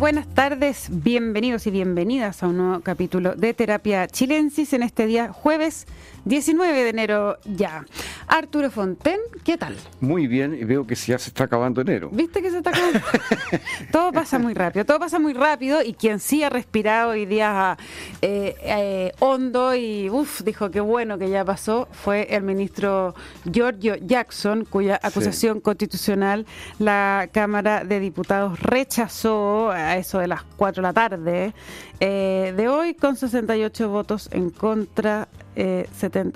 buenas tardes, bienvenidos y bienvenidas a un nuevo capítulo de Terapia Chilensis en este día jueves 19 de enero ya. Arturo Fonten, ¿qué tal? Muy bien, y veo que ya se está acabando enero. ¿Viste que se está acabando? todo pasa muy rápido, todo pasa muy rápido y quien sí ha respirado hoy día eh, eh, hondo y uff, dijo que bueno que ya pasó, fue el ministro Giorgio Jackson, cuya acusación constitucional la Cámara de Diputados rechazó eso de las 4 de la tarde eh, de hoy con 68 votos en contra eh,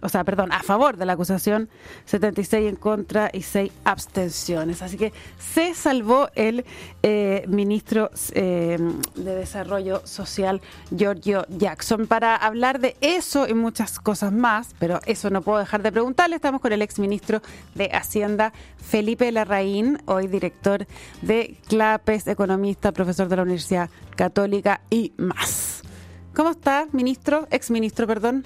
o sea, perdón, a favor de la acusación, 76 en contra y 6 abstenciones. Así que se salvó el eh, ministro de Desarrollo Social, Giorgio Jackson. Para hablar de eso y muchas cosas más, pero eso no puedo dejar de preguntarle, estamos con el ex ministro de Hacienda, Felipe Larraín, hoy director de CLAPES, economista, profesor de la Universidad Católica y más. ¿Cómo está, ministro? Ex ministro, perdón.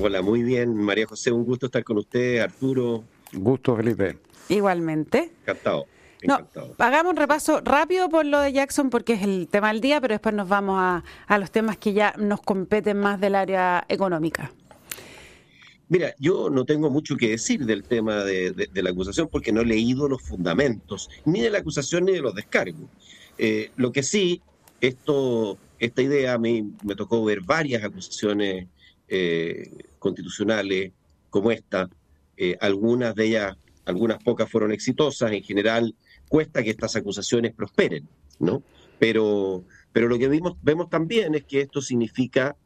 Hola, muy bien, María José, un gusto estar con usted, Arturo. Gusto, Felipe. Igualmente. Encantado. Encantado. hagamos un repaso rápido por lo de Jackson porque es el tema del día, pero después nos vamos a, los temas que ya nos competen más del área económica. Mira, yo no tengo mucho que decir del tema de, la acusación porque no he leído los fundamentos, ni de la acusación ni de los descargos. Eh, lo que sí, esto, esta idea, a mí me tocó ver varias acusaciones eh, constitucionales como esta, eh, algunas de ellas, algunas pocas fueron exitosas, en general cuesta que estas acusaciones prosperen, ¿no? Pero, pero lo que vimos, vemos también es que esto significa,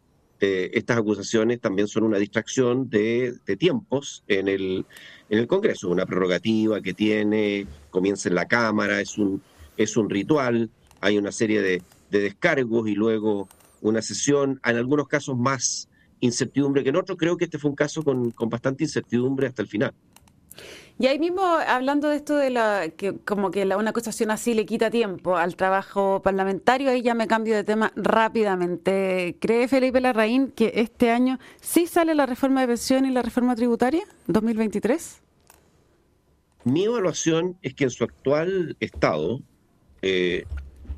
eh, estas acusaciones también son una distracción de, tiempos en el, en el Congreso, una prerrogativa que tiene, comienza en la Cámara, es un, es un ritual, hay una serie de, de descargos y luego una sesión, en algunos casos más incertidumbre que en otros. Creo que este fue un caso con, bastante incertidumbre hasta el final. Y ahí mismo, hablando de esto de la que como que la, una acusación así le quita tiempo al trabajo parlamentario, ahí ya me cambio de tema rápidamente. ¿Cree Felipe Larraín que este año sí sale la reforma de pensión y la reforma tributaria, 2023? Mi evaluación es que en su actual estado eh,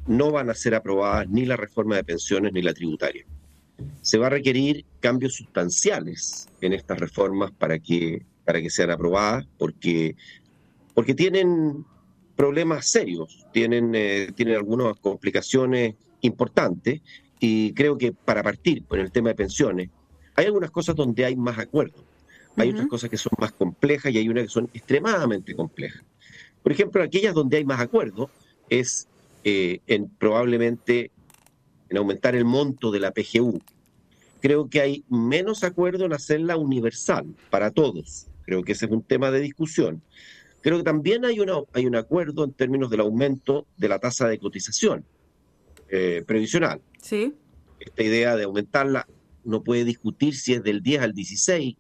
no van a ser aprobadas ni la reforma de pensiones ni la tributaria. Se va a requerir cambios sustanciales en estas reformas para que, para que sean aprobadas, porque, porque tienen problemas serios, tienen, eh, tienen algunas complicaciones importantes y creo que para partir con el tema de pensiones, hay algunas cosas donde hay más acuerdo, hay otras cosas que son más complejas y hay unas que son extremadamente complejas. Por ejemplo, aquellas donde hay más acuerdo es eh, en probablemente en aumentar el monto de la PGU. Creo que hay menos acuerdo en hacerla universal para todos. Creo que ese es un tema de discusión. Creo que también hay, una, hay un acuerdo en términos del aumento de la tasa de cotización eh, previsional. Sí. Esta idea de aumentarla, uno puede discutir si es del 10 al 16,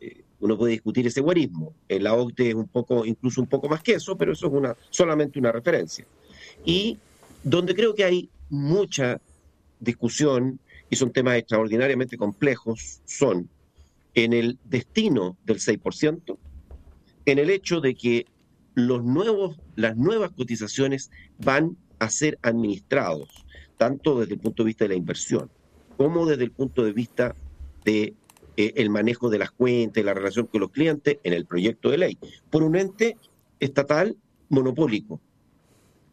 eh, uno puede discutir ese guarismo. En la OCDE es un poco, incluso un poco más que eso, pero eso es una, solamente una referencia. Y donde creo que hay mucha discusión y son temas extraordinariamente complejos, son en el destino del 6%, en el hecho de que los nuevos, las nuevas cotizaciones van a ser administrados, tanto desde el punto de vista de la inversión, como desde el punto de vista de eh, el manejo de las cuentas y la relación con los clientes en el proyecto de ley, por un ente estatal monopólico.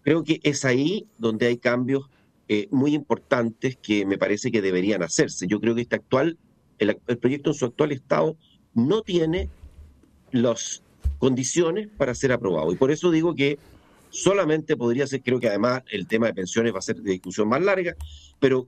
Creo que es ahí donde hay cambios eh, muy importantes que me parece que deberían hacerse. Yo creo que este actual, el, proyecto en su actual estado no tiene las condiciones para ser aprobado. Y por eso digo que solamente podría ser, creo que además el tema de pensiones va a ser de discusión más larga, pero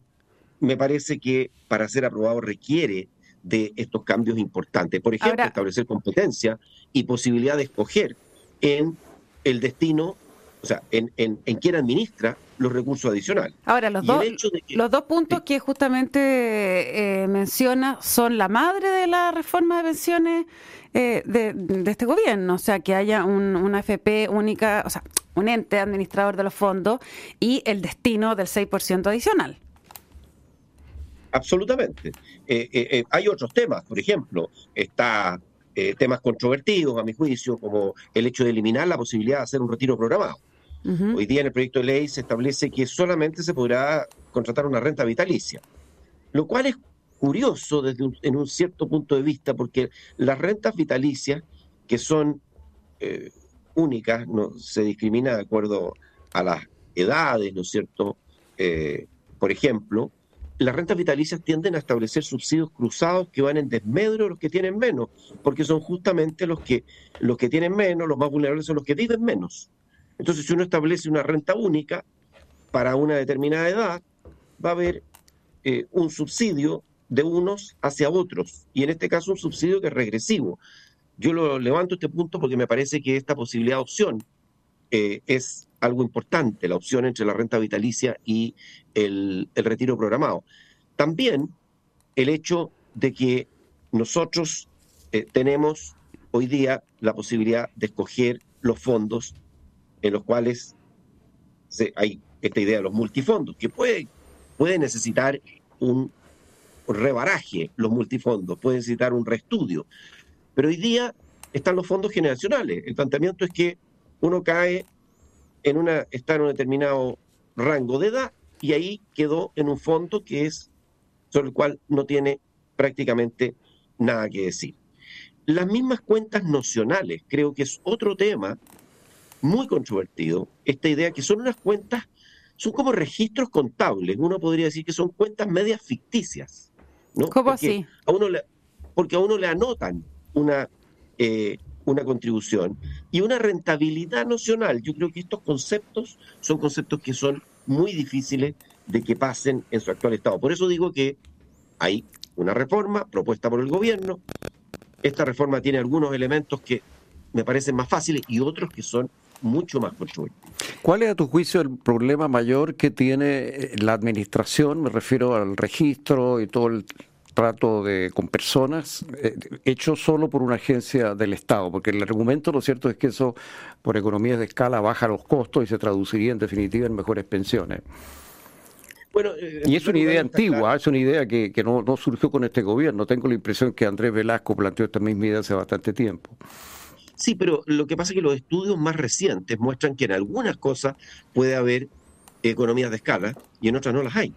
me parece que para ser aprobado requiere de estos cambios importantes. Por ejemplo, establecer competencia y posibilidad de escoger en el destino o sea, en, en, en quién administra los recursos adicionales. Ahora, los, dos, los dos puntos que justamente eh, menciona son la madre de la reforma de pensiones eh, de, este gobierno, o sea, que haya un, una FP única, o sea, un ente administrador de los fondos y el destino del 6% adicional. Absolutamente. Eh, hay otros temas, por ejemplo, está temas controvertidos, a mi juicio, como el hecho de eliminar la posibilidad de hacer un retiro programado Hoy día en el proyecto de ley se establece que solamente se podrá contratar una renta vitalicia, lo cual es curioso desde en un cierto punto de vista, porque las rentas vitalicias, que son eh, únicas, no se discrimina de acuerdo a las edades, ¿no es cierto? Eh, por ejemplo, las rentas vitalicias tienden a establecer subsidios cruzados que van en desmedro de los que tienen menos, porque son justamente los que, los que tienen menos, los más vulnerables son los que viven menos. Entonces, si uno establece una renta única para una determinada edad, va a haber eh, un subsidio de unos hacia otros, y en este caso un subsidio que es regresivo. Yo lo levanto este punto porque me parece que esta posibilidad de opción eh, es algo importante, la opción entre la renta vitalicia y el, retiro programado. También el hecho de que nosotros eh, tenemos hoy día la posibilidad de escoger los fondos en los cuales hay esta idea de los multifondos, que puede, puede necesitar un rebaraje los multifondos, puede necesitar un reestudio. Pero hoy día están los fondos generacionales. El planteamiento es que uno cae en una, está en un determinado rango de edad y ahí quedó en un fondo que es sobre el cual no tiene prácticamente nada que decir. Las mismas cuentas nocionales, creo que es otro tema muy controvertido, esta idea que son unas cuentas, son como registros contables, uno podría decir que son cuentas medias ficticias. ¿no? ¿Cómo así? A uno le, porque a uno le anotan una, eh, una contribución y una rentabilidad nocional. Yo creo que estos conceptos son conceptos que son muy difíciles de que pasen en su actual estado. Por eso digo que hay una reforma propuesta por el gobierno. Esta reforma tiene algunos elementos que me parecen más fáciles y otros que son mucho más controvertidos. ¿Cuál es a tu juicio el problema mayor que tiene la administración? Me refiero al registro y todo el trato de, con personas eh, hecho solo por una agencia del Estado, porque el argumento, lo cierto es que eso, por economías de escala, baja los costos y se traduciría en definitiva en mejores pensiones. Bueno, eh, y es una idea antigua, es una idea que, que no, no, surgió con este gobierno. Tengo la impresión que Andrés Velasco planteó esta misma idea hace bastante tiempo. Sí, pero lo que pasa es que los estudios más recientes muestran que en algunas cosas puede haber economías de escala y en otras no las hay.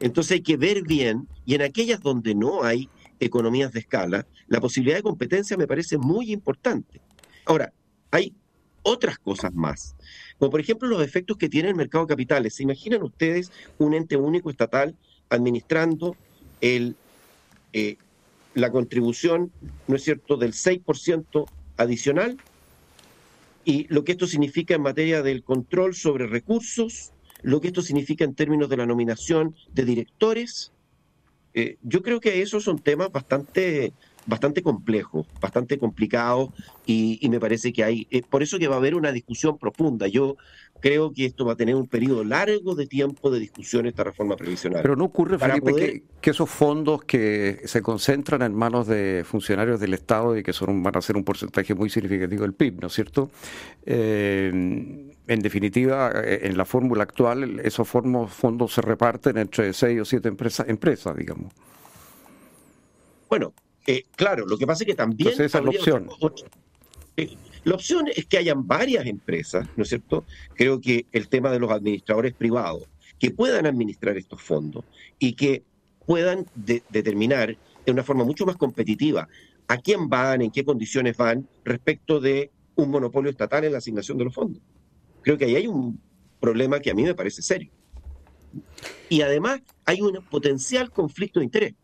Entonces hay que ver bien, y en aquellas donde no hay economías de escala, la posibilidad de competencia me parece muy importante. Ahora, hay otras cosas más, como por ejemplo los efectos que tiene el mercado de capitales. ¿Se imaginan ustedes un ente único estatal administrando el, eh, la contribución, ¿no es cierto?, del 6% adicional? Y lo que esto significa en materia del control sobre recursos, lo que esto significa en términos de la nominación de directores. Eh, yo creo que esos son temas bastante, bastante complejos, bastante complicados y, me parece que hay, eh, por eso que va a haber una discusión profunda. Yo creo que esto va a tener un periodo largo de tiempo de discusión esta reforma previsional. Pero no ocurre, Felipe, que, esos fondos que se concentran en manos de funcionarios del Estado y que son van a ser un porcentaje muy significativo del PIB, ¿no es cierto? Eh, en definitiva, eh, en la fórmula actual, esos fondos se reparten entre seis o siete empresas, empresas digamos. Bueno, eh, claro, lo que pasa es que también... esa es la opción. Eh, la opción es que hayan varias empresas, ¿no es cierto? Creo que el tema de los administradores privados, que puedan administrar estos fondos y que puedan determinar de una forma mucho más competitiva a quién van, en qué condiciones van respecto de un monopolio estatal en la asignación de los fondos. Creo que ahí hay un problema que a mí me parece serio. Y además hay un potencial conflicto de interés,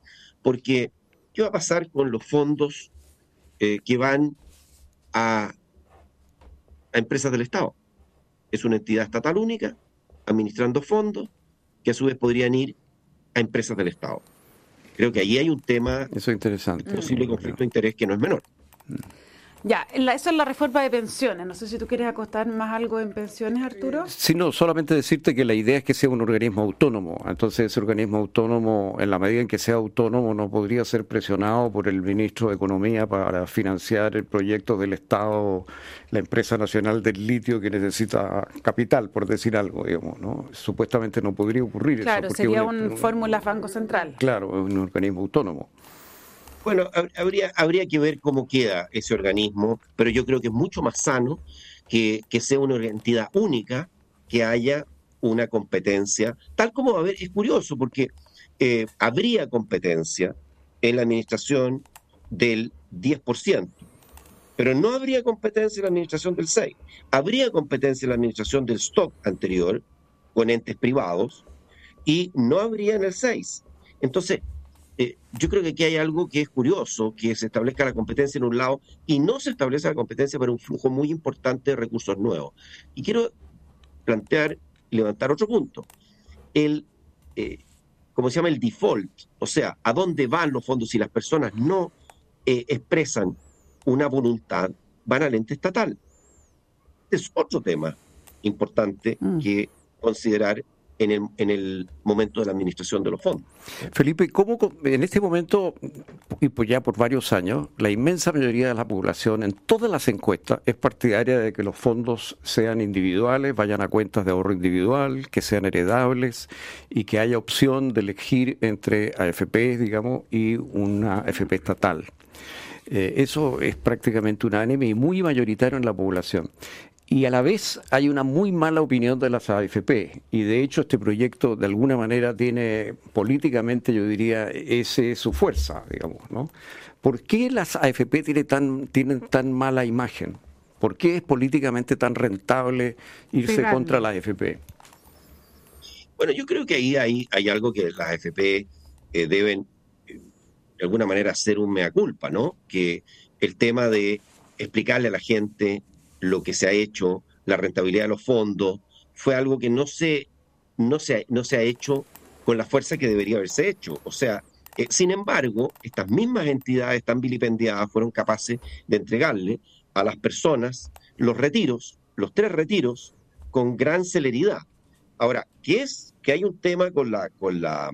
porque ¿qué va a pasar con los fondos eh, que van a, a empresas del Estado? Es una entidad estatal única, administrando fondos, que a su vez podrían ir a empresas del Estado. Creo que ahí hay un tema, Eso es interesante. posible conflicto de interés que no es menor. Ya, eso es la reforma de pensiones. No sé si tú quieres acostar más algo en pensiones, Arturo. Sí, no, solamente decirte que la idea es que sea un organismo autónomo. Entonces, ese organismo autónomo, en la medida en que sea autónomo, no podría ser presionado por el ministro de Economía para financiar el proyecto del Estado, la empresa nacional del litio que necesita capital, por decir algo, digamos, ¿no? Supuestamente no podría ocurrir claro, eso. Claro, sería un, fórmula Banco Central. Claro, un organismo autónomo. Bueno, habría, habría que ver cómo queda ese organismo, pero yo creo que es mucho más sano que, sea una entidad única que haya una competencia, tal como a haber, es curioso porque eh, habría competencia en la administración del 10%, pero no habría competencia en la administración del 6%. Habría competencia en la administración del stock anterior con entes privados y no habría en el 6%. Entonces, eh, yo creo que aquí hay algo que es curioso, que se establezca la competencia en un lado y no se establece la competencia para un flujo muy importante de recursos nuevos. Y quiero plantear, levantar otro punto. El, eh, como se llama el default, o sea, a dónde van los fondos si las personas no eh, expresan una voluntad, van al ente estatal. Es otro tema importante mm. que considerar en el, en el momento de la administración de los fondos. Felipe, ¿cómo en este momento, y pues ya por varios años, la inmensa mayoría de la población en todas las encuestas es partidaria de que los fondos sean individuales, vayan a cuentas de ahorro individual, que sean heredables y que haya opción de elegir entre AFP, digamos, y una AFP estatal? Eh, eso es prácticamente unánime y muy mayoritario en la población. Y a la vez hay una muy mala opinión de las AFP. Y de hecho este proyecto de alguna manera tiene políticamente, yo diría, ese su fuerza, digamos, ¿no? ¿Por qué las AFP tiene tan, tienen tan mala imagen? ¿Por qué es políticamente tan rentable irse contra la AFP? Bueno, yo creo que ahí hay, hay algo que las AFP eh, deben eh, de alguna manera hacer un mea culpa, ¿no? Que el tema de explicarle a la gente lo que se ha hecho, la rentabilidad de los fondos, fue algo que no se, no se, no se ha hecho con la fuerza que debería haberse hecho. O sea, eh, sin embargo, estas mismas entidades tan vilipendiadas fueron capaces de entregarle a las personas los retiros, los tres retiros, con gran celeridad. Ahora, ¿qué es? Que hay un tema con la, con la,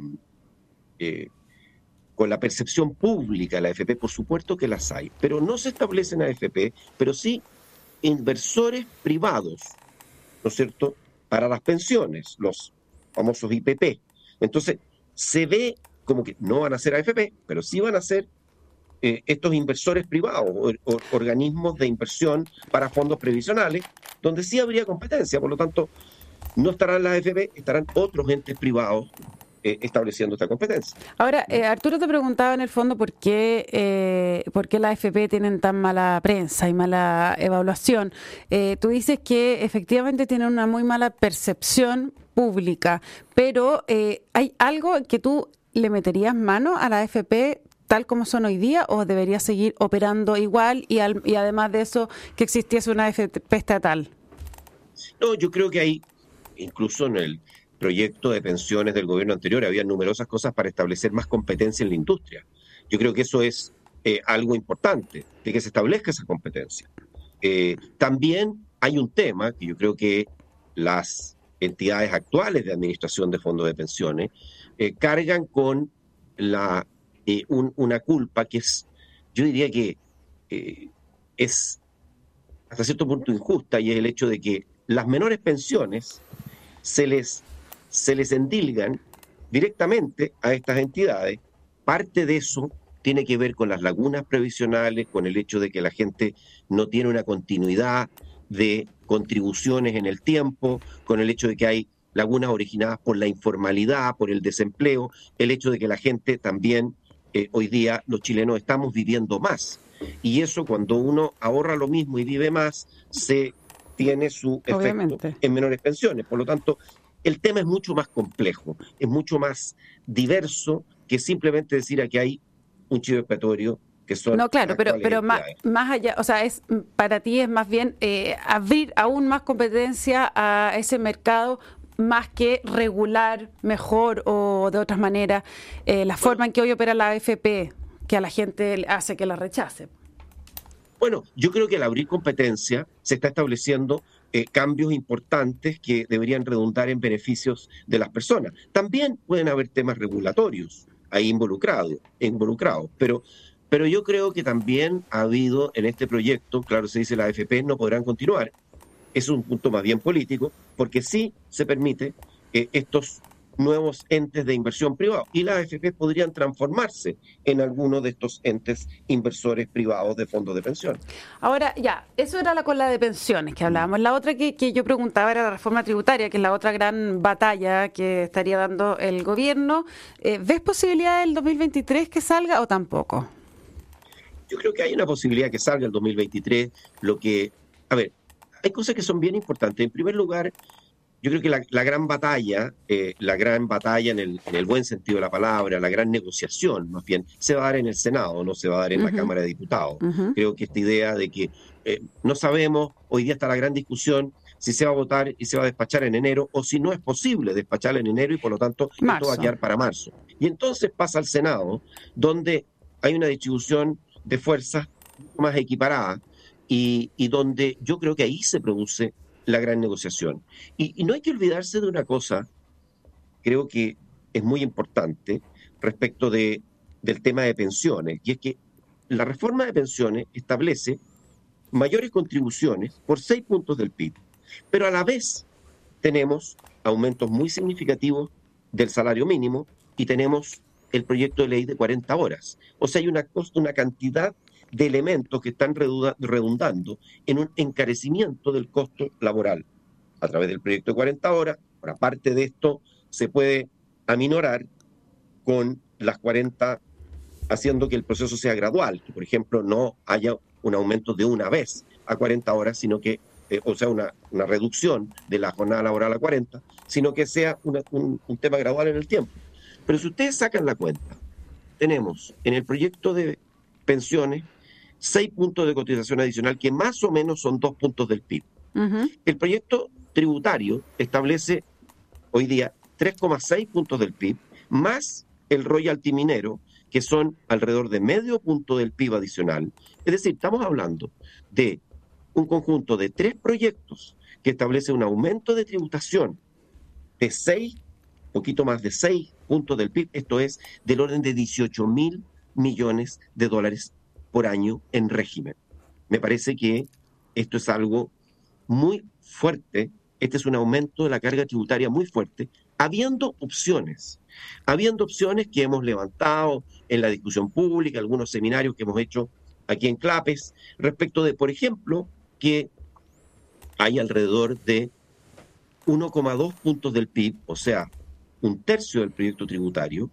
eh, con la percepción pública de la AFP, por supuesto que las hay, pero no se establecen AFP, pero sí inversores privados, ¿no es cierto?, para las pensiones, los famosos IPP. Entonces, se ve como que no van a ser AFP, pero sí van a ser eh, estos inversores privados, o, organismos de inversión para fondos previsionales, donde sí habría competencia. Por lo tanto, no estarán las AFP, estarán otros entes privados eh, estableciendo esta competencia. Ahora, eh, Arturo te preguntaba en el fondo por qué, eh, por qué las FP tienen tan mala prensa y mala evaluación. tú dices que efectivamente tienen una muy mala percepción pública, pero ¿hay algo que tú le meterías mano a la FP tal como son hoy día o debería seguir operando igual y, y además de eso que existiese una FP estatal? No, yo creo que hay, incluso en el proyecto de pensiones del gobierno anterior, había numerosas cosas para establecer más competencia en la industria. Yo creo que eso es eh, algo importante, de que se establezca esa competencia. Eh, también hay un tema que yo creo que las entidades actuales de administración de fondos de pensiones eh, cargan con una culpa que es, yo diría que es hasta cierto punto injusta y es el hecho de que las menores pensiones se les se les endilgan directamente a estas entidades. Parte de eso tiene que ver con las lagunas previsionales, con el hecho de que la gente no tiene una continuidad de contribuciones en el tiempo, con el hecho de que hay lagunas originadas por la informalidad, por el desempleo, el hecho de que la gente también, eh, hoy día los chilenos estamos viviendo más. Y eso cuando uno ahorra lo mismo y vive más, se tiene su efecto en menores pensiones. Por lo tanto, el tema es mucho más complejo, es mucho más diverso que simplemente decir que hay un chivo expiatorio que son no claro pero pero más, más allá o sea es para ti es más bien eh, abrir aún más competencia a ese mercado más que regular mejor o de otras maneras eh, la forma en que hoy opera la AFP que a la gente hace que la rechace. Bueno yo creo que al abrir competencia se está estableciendo eh, cambios importantes que deberían redundar en beneficios de las personas. También pueden haber temas regulatorios ahí involucrados, involucrados pero, pero yo creo que también ha habido en este proyecto, claro, se dice la AFP no podrán continuar, es un punto más bien político, porque sí se permite que estos nuevos entes de inversión privado y las AFP podrían transformarse en alguno de estos entes inversores privados de fondos de pensiones. Ahora, ya, eso era la con la de pensiones que hablábamos. La otra que, yo preguntaba era la reforma tributaria, que es la otra gran batalla que estaría dando el gobierno. Eh, ¿Ves posibilidad del 2023 que salga o tampoco? Yo creo que hay una posibilidad que salga el 2023. Lo que, a ver, hay cosas que son bien importantes. En primer lugar, yo creo que la, gran batalla, eh, la gran batalla en el, buen sentido de la palabra, la gran negociación, más bien, se va a dar en el Senado, no se va a dar en la Cámara de Diputados. Creo que esta idea de que eh, no sabemos, hoy día está la gran discusión si se va a votar y se va a despachar en enero o si no es posible despachar en enero y por lo tanto esto va a quedar para marzo. Y entonces pasa al Senado, donde hay una distribución de fuerzas más equiparada y, y donde yo creo que ahí se produce la gran negociación. Y, no hay que olvidarse de una cosa, creo que es muy importante respecto de, del tema de pensiones, y es que la reforma de pensiones establece mayores contribuciones por seis puntos del PIB, pero a la vez tenemos aumentos muy significativos del salario mínimo y tenemos el proyecto de ley de 40 horas. O sea, hay una, una cantidad de elementos que están redundando en un encarecimiento del costo laboral a través del proyecto de 40 horas. Aparte de esto, se puede aminorar con las 40, haciendo que el proceso sea gradual, que por ejemplo no haya un aumento de una vez a 40 horas, sino que, eh, o sea, una, una, reducción de la jornada laboral a 40, sino que sea un, un tema gradual en el tiempo. Pero si ustedes sacan la cuenta, tenemos en el proyecto de pensiones seis puntos de cotización adicional, que más o menos son dos puntos del PIB. El proyecto tributario establece hoy día 3,6 puntos del PIB, más el royalty minero, que son alrededor de medio punto del PIB adicional. Es decir, estamos hablando de un conjunto de tres proyectos que establece un aumento de tributación de seis, poquito más de seis puntos del PIB, esto es del orden de 18 mil millones de dólares por año en régimen. Me parece que esto es algo muy fuerte, este es un aumento de la carga tributaria muy fuerte, habiendo opciones, habiendo opciones que hemos levantado en la discusión pública, algunos seminarios que hemos hecho aquí en Clapes, respecto de, por ejemplo, que hay alrededor de 1,2 puntos del PIB, o sea, un tercio del proyecto tributario,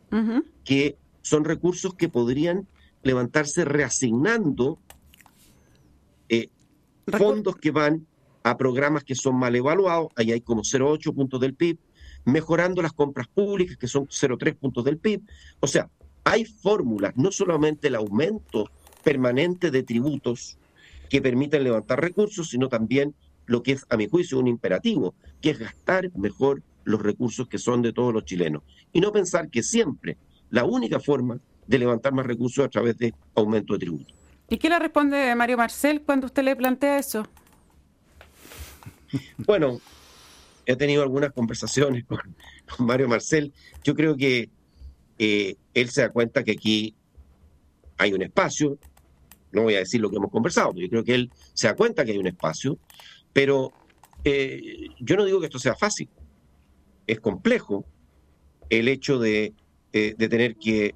que son recursos que podrían levantarse reasignando eh, fondos que van a programas que son mal evaluados, ahí hay como 0,8 puntos del PIB, mejorando las compras públicas, que son 0,3 puntos del PIB. O sea, hay fórmulas, no solamente el aumento permanente de tributos que permiten levantar recursos, sino también lo que es, a mi juicio, un imperativo, que es gastar mejor los recursos que son de todos los chilenos. Y no pensar que siempre la única forma de levantar más recursos a través de aumento de tributos. ¿Y qué le responde Mario Marcel cuando usted le plantea eso? Bueno, he tenido algunas conversaciones con, Mario Marcel. Yo creo que eh, él se da cuenta que aquí hay un espacio. No voy a decir lo que hemos conversado, yo creo que él se da cuenta que hay un espacio, pero eh, yo no digo que esto sea fácil. Es complejo el hecho de, eh, de tener que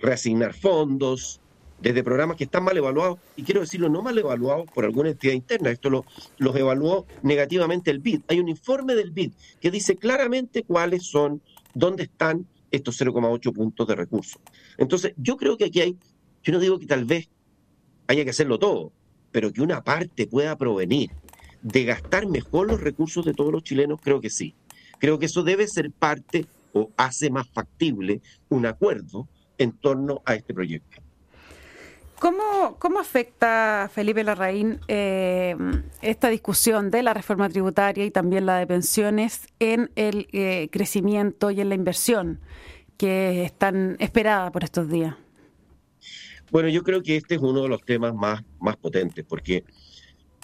reasignar fondos, desde programas que están mal evaluados, y quiero decirlo, no mal evaluados por alguna entidad interna, esto lo, los evaluó negativamente el BID. Hay un informe del BID que dice claramente cuáles son, dónde están estos 0,8 puntos de recursos. Entonces, yo creo que aquí hay, yo no digo que tal vez haya que hacerlo todo, pero que una parte pueda provenir de gastar mejor los recursos de todos los chilenos, creo que sí. Creo que eso debe ser parte o hace más factible un acuerdo en torno a este proyecto. ¿Cómo, cómo afecta, Felipe Larraín, eh, esta discusión de la reforma tributaria y también la de pensiones en el eh, crecimiento y en la inversión que es tan esperada por estos días? Bueno, yo creo que este es uno de los temas más, más potentes, porque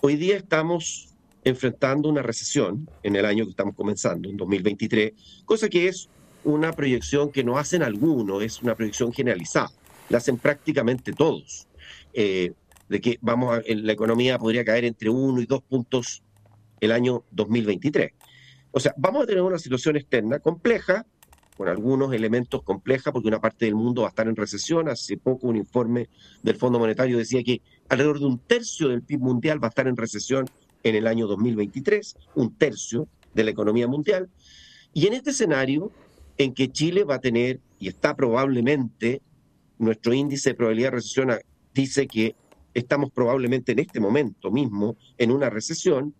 hoy día estamos enfrentando una recesión en el año que estamos comenzando, en 2023, cosa que es una proyección que no hacen algunos, es una proyección generalizada. La hacen prácticamente todos. Eh, de que vamos a, la economía podría caer entre uno y dos puntos el año 2023. O sea, vamos a tener una situación externa compleja, con algunos elementos complejos, porque una parte del mundo va a estar en recesión. Hace poco un informe del Fondo Monetario decía que alrededor de un tercio del PIB mundial va a estar en recesión en el año 2023, un tercio de la economía mundial. Y en este escenario, en que Chile va a tener, y está probablemente, nuestro índice de probabilidad de recesión dice que estamos probablemente en este momento mismo en una recesión,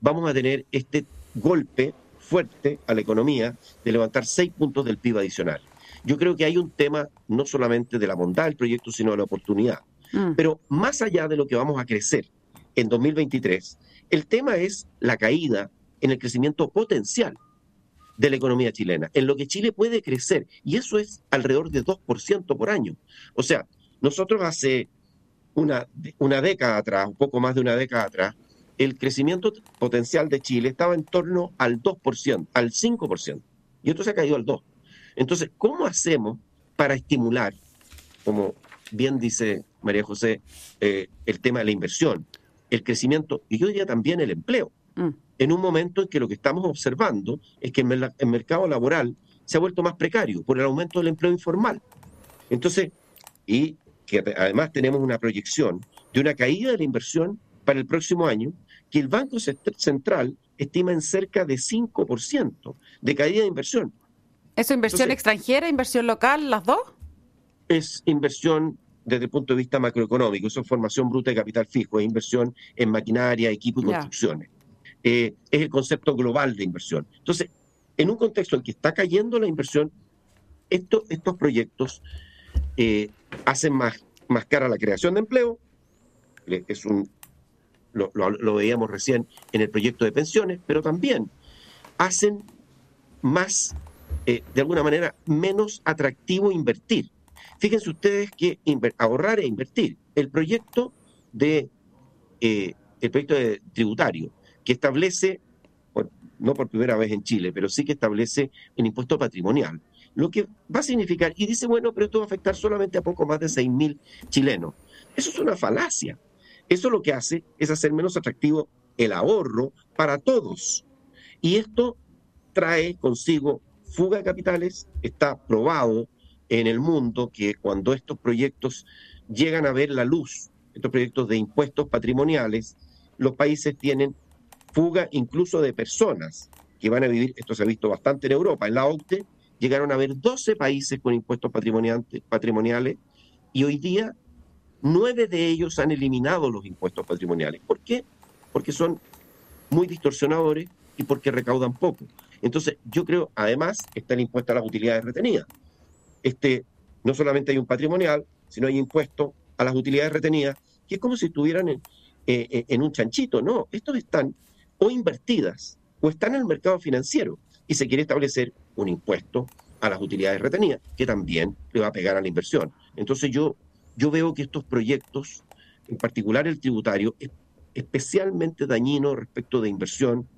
vamos a tener este golpe fuerte a la economía de levantar seis puntos del PIB adicional. Yo creo que hay un tema no solamente de la bondad del proyecto, sino de la oportunidad. Mm. Pero más allá de lo que vamos a crecer en 2023, el tema es la caída en el crecimiento potencial de la economía chilena, en lo que Chile puede crecer, y eso es alrededor de 2% por año. O sea, nosotros hace una, una década atrás, un poco más de una década atrás, el crecimiento potencial de Chile estaba en torno al 2%, al 5%, y esto se ha caído al 2%. Entonces, ¿cómo hacemos para estimular, como bien dice María José, eh, el tema de la inversión, el crecimiento y yo diría también el empleo? Mm. En un momento en que lo que estamos observando es que el mercado laboral se ha vuelto más precario por el aumento del empleo informal. Entonces, y que además tenemos una proyección de una caída de la inversión para el próximo año que el Banco Central estima en cerca de 5% de caída de inversión. ¿Eso inversión extranjera, inversión local, las dos? Es inversión desde el punto de vista macroeconómico, eso es formación bruta de capital fijo, es inversión en maquinaria, equipo y construcciones. Eh, es el concepto global de inversión. Entonces, en un contexto en que está cayendo la inversión, estos proyectos eh, hacen más, más cara la creación de empleo, es un lo, veíamos recién en el proyecto de pensiones, pero también hacen más, eh, de alguna manera, menos atractivo invertir. Fíjense ustedes que ahorrar e invertir. El proyecto de el proyecto de tributario que establece, no por primera vez en Chile, pero sí que establece un impuesto patrimonial, lo que va a significar, y dice, bueno, pero esto va a afectar solamente a poco más de 6.000 chilenos. Eso es una falacia. Eso lo que hace es hacer menos atractivo el ahorro para todos. Y esto trae consigo fuga de capitales. Está probado en el mundo que cuando estos proyectos llegan a ver la luz, estos proyectos de impuestos patrimoniales, los países tienen fuga incluso de personas que van a vivir, esto se ha visto bastante en Europa, en la OCDE llegaron a haber 12 países con impuestos patrimoniales y hoy día Nueve de ellos han eliminado los impuestos patrimoniales. ¿Por qué? Porque son muy distorsionadores y porque recaudan poco. Entonces, yo creo, además, está el impuesto a las utilidades retenidas. Este, no solamente hay un patrimonial, sino hay impuesto a las utilidades retenidas, que es como si estuvieran en, eh, eh, en un chanchito. No, estos están o invertidas o están en el mercado financiero y se quiere establecer un impuesto a las utilidades retenidas, que también le va a pegar a la inversión. Entonces yo yo veo que estos proyectos, en particular el tributario, es especialmente dañino respecto de inversión,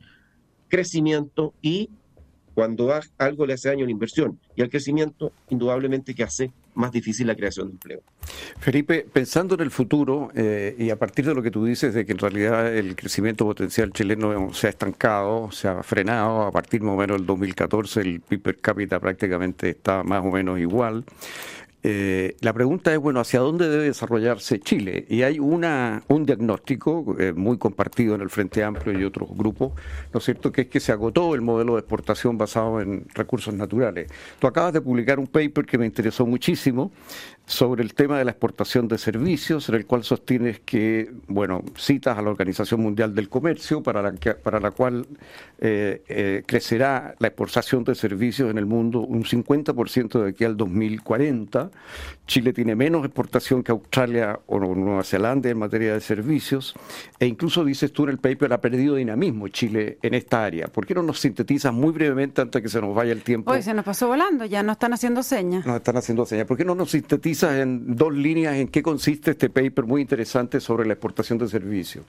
crecimiento y cuando algo le hace daño a la inversión y al crecimiento, indudablemente que hace más difícil la creación de empleo. Felipe, pensando en el futuro eh, y a partir de lo que tú dices de que en realidad el crecimiento potencial chileno se ha estancado, se ha frenado, a partir más o menos del 2014 el PIB per cápita prácticamente está más o menos igual. Eh, la pregunta es, bueno, ¿hacia dónde debe desarrollarse Chile? Y hay una, un diagnóstico eh, muy compartido en el Frente Amplio y otros grupos, ¿no es cierto?, que es que se agotó el modelo de exportación basado en recursos naturales. Tú acabas de publicar un paper que me interesó muchísimo sobre el tema de la exportación de servicios, en el cual sostienes que, bueno, citas a la Organización Mundial del Comercio, para la, para la cual eh, crecerá la exportación de servicios en el mundo un 50% de aquí al 2040 Chile tiene menos exportación que Australia o Nueva Zelanda en materia de servicios, e incluso dices tú en el paper ha perdido dinamismo Chile en esta área. ¿Por qué no nos sintetizas muy brevemente antes de que se nos vaya el tiempo? Hoy se nos pasó volando, ya no están haciendo señas. No están haciendo señas. ¿Por qué no nos sintetizas en dos líneas en qué consiste este paper muy interesante sobre la exportación de servicios?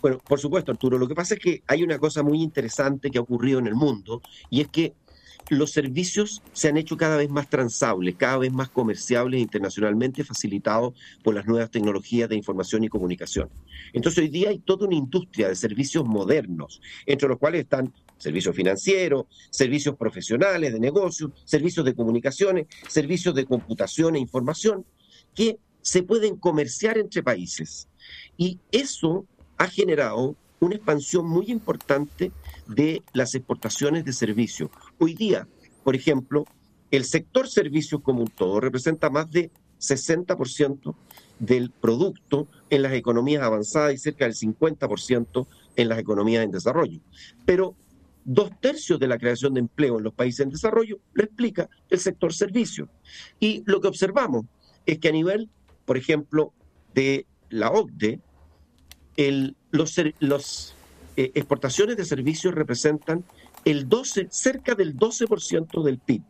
Bueno, por supuesto, Arturo. Lo que pasa es que hay una cosa muy interesante que ha ocurrido en el mundo y es que los servicios se han hecho cada vez más transables, cada vez más comerciables internacionalmente, facilitados por las nuevas tecnologías de información y comunicación. Entonces hoy día hay toda una industria de servicios modernos, entre los cuales están servicios financieros, servicios profesionales de negocios, servicios de comunicaciones, servicios de computación e información, que se pueden comerciar entre países. Y eso ha generado una expansión muy importante de las exportaciones de servicios. Hoy día, por ejemplo, el sector servicios como un todo representa más de 60% del producto en las economías avanzadas y cerca del 50% en las economías en desarrollo. Pero dos tercios de la creación de empleo en los países en desarrollo lo explica el sector servicios. Y lo que observamos es que a nivel, por ejemplo, de la OCDE, el, los eh, exportaciones de servicios representan el 12, cerca del 12% del PIB,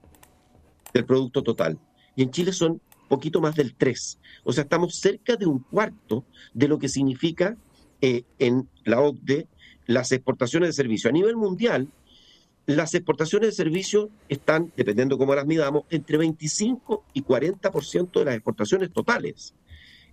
del Producto Total. Y en Chile son poquito más del 3. O sea, estamos cerca de un cuarto de lo que significa eh, en la OCDE las exportaciones de servicios. A nivel mundial, las exportaciones de servicios están, dependiendo cómo las midamos, entre 25 y 40% de las exportaciones totales.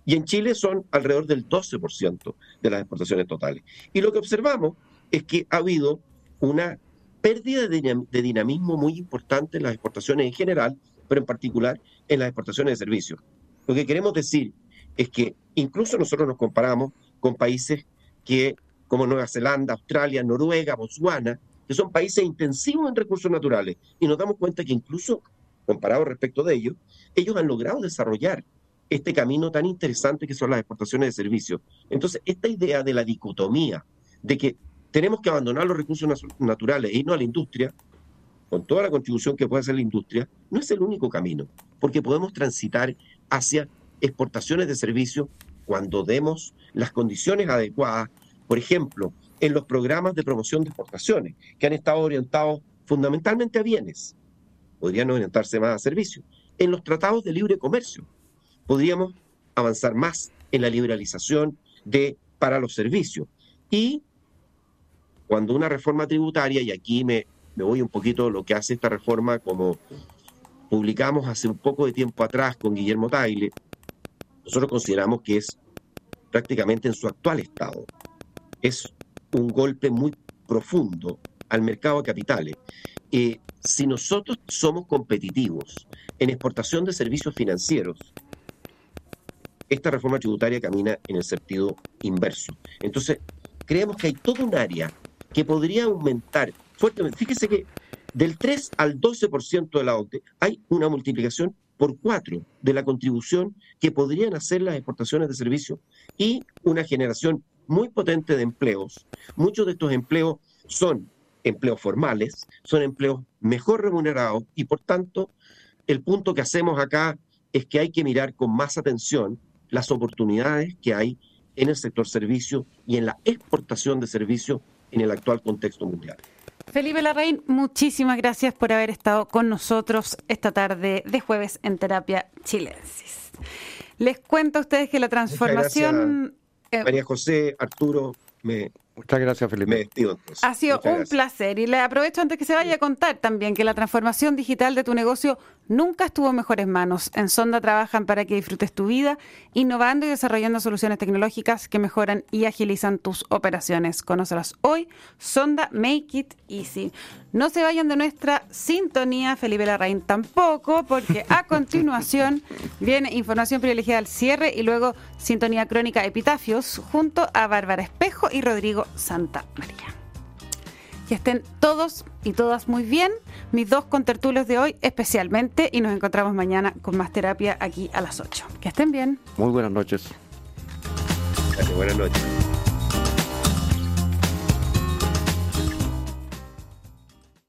Y en Chile son alrededor del 12% de las exportaciones totales. Y lo que observamos es que ha habido una pérdida de dinamismo muy importante en las exportaciones en general, pero en particular en las exportaciones de servicios. Lo que queremos decir es que incluso nosotros nos comparamos con países que, como Nueva Zelanda, Australia, Noruega, Botswana, que son países intensivos en recursos naturales, y nos damos cuenta que incluso comparado respecto de ellos, ellos han logrado desarrollar este camino tan interesante que son las exportaciones de servicios. Entonces, esta idea de la dicotomía, de que tenemos que abandonar los recursos naturales e irnos a la industria, con toda la contribución que puede hacer la industria, no es el único camino, porque podemos transitar hacia exportaciones de servicios cuando demos las condiciones adecuadas, por ejemplo, en los programas de promoción de exportaciones, que han estado orientados fundamentalmente a bienes, podrían orientarse más a servicios. En los tratados de libre comercio, podríamos avanzar más en la liberalización de, para los servicios. Y cuando una reforma tributaria, y aquí me, voy un poquito lo que hace esta reforma, como publicamos hace un poco de tiempo atrás con Guillermo Tagle, nosotros consideramos que es prácticamente en su actual estado. Es un golpe muy profundo al mercado de capitales. Eh, si nosotros somos competitivos en exportación de servicios financieros, esta reforma tributaria camina en el sentido inverso. Entonces, creemos que hay todo un área que podría aumentar fuertemente. Fíjese que del 3 al 12% de la OCDE hay una multiplicación por cuatro de la contribución que podrían hacer las exportaciones de servicios y una generación muy potente de empleos. Muchos de estos empleos son empleos formales, son empleos mejor remunerados y por tanto el punto que hacemos acá es que hay que mirar con más atención las oportunidades que hay en el sector servicio y en la exportación de servicios en el actual contexto mundial. Felipe Larraín, muchísimas gracias por haber estado con nosotros esta tarde de jueves en Terapia Chilensis. Les cuento a ustedes que la transformación... María José, Arturo, me, Muchas gracias, Felipe. Ha sido un placer y le aprovecho antes que se vaya a contar también que la transformación digital de tu negocio nunca estuvo en mejores manos. En Sonda trabajan para que disfrutes tu vida, innovando y desarrollando soluciones tecnológicas que mejoran y agilizan tus operaciones. Conócelas hoy. Sonda Make It Easy. No se vayan de nuestra sintonía, Felipe Larraín tampoco, porque a continuación viene información privilegiada al cierre y luego sintonía crónica Epitafios junto a Bárbara Espejo y Rodrigo Santa María. Que estén todos y todas muy bien, mis dos contertulios de hoy especialmente, y nos encontramos mañana con más terapia aquí a las 8. Que estén bien. Muy buenas noches. Buenas noches.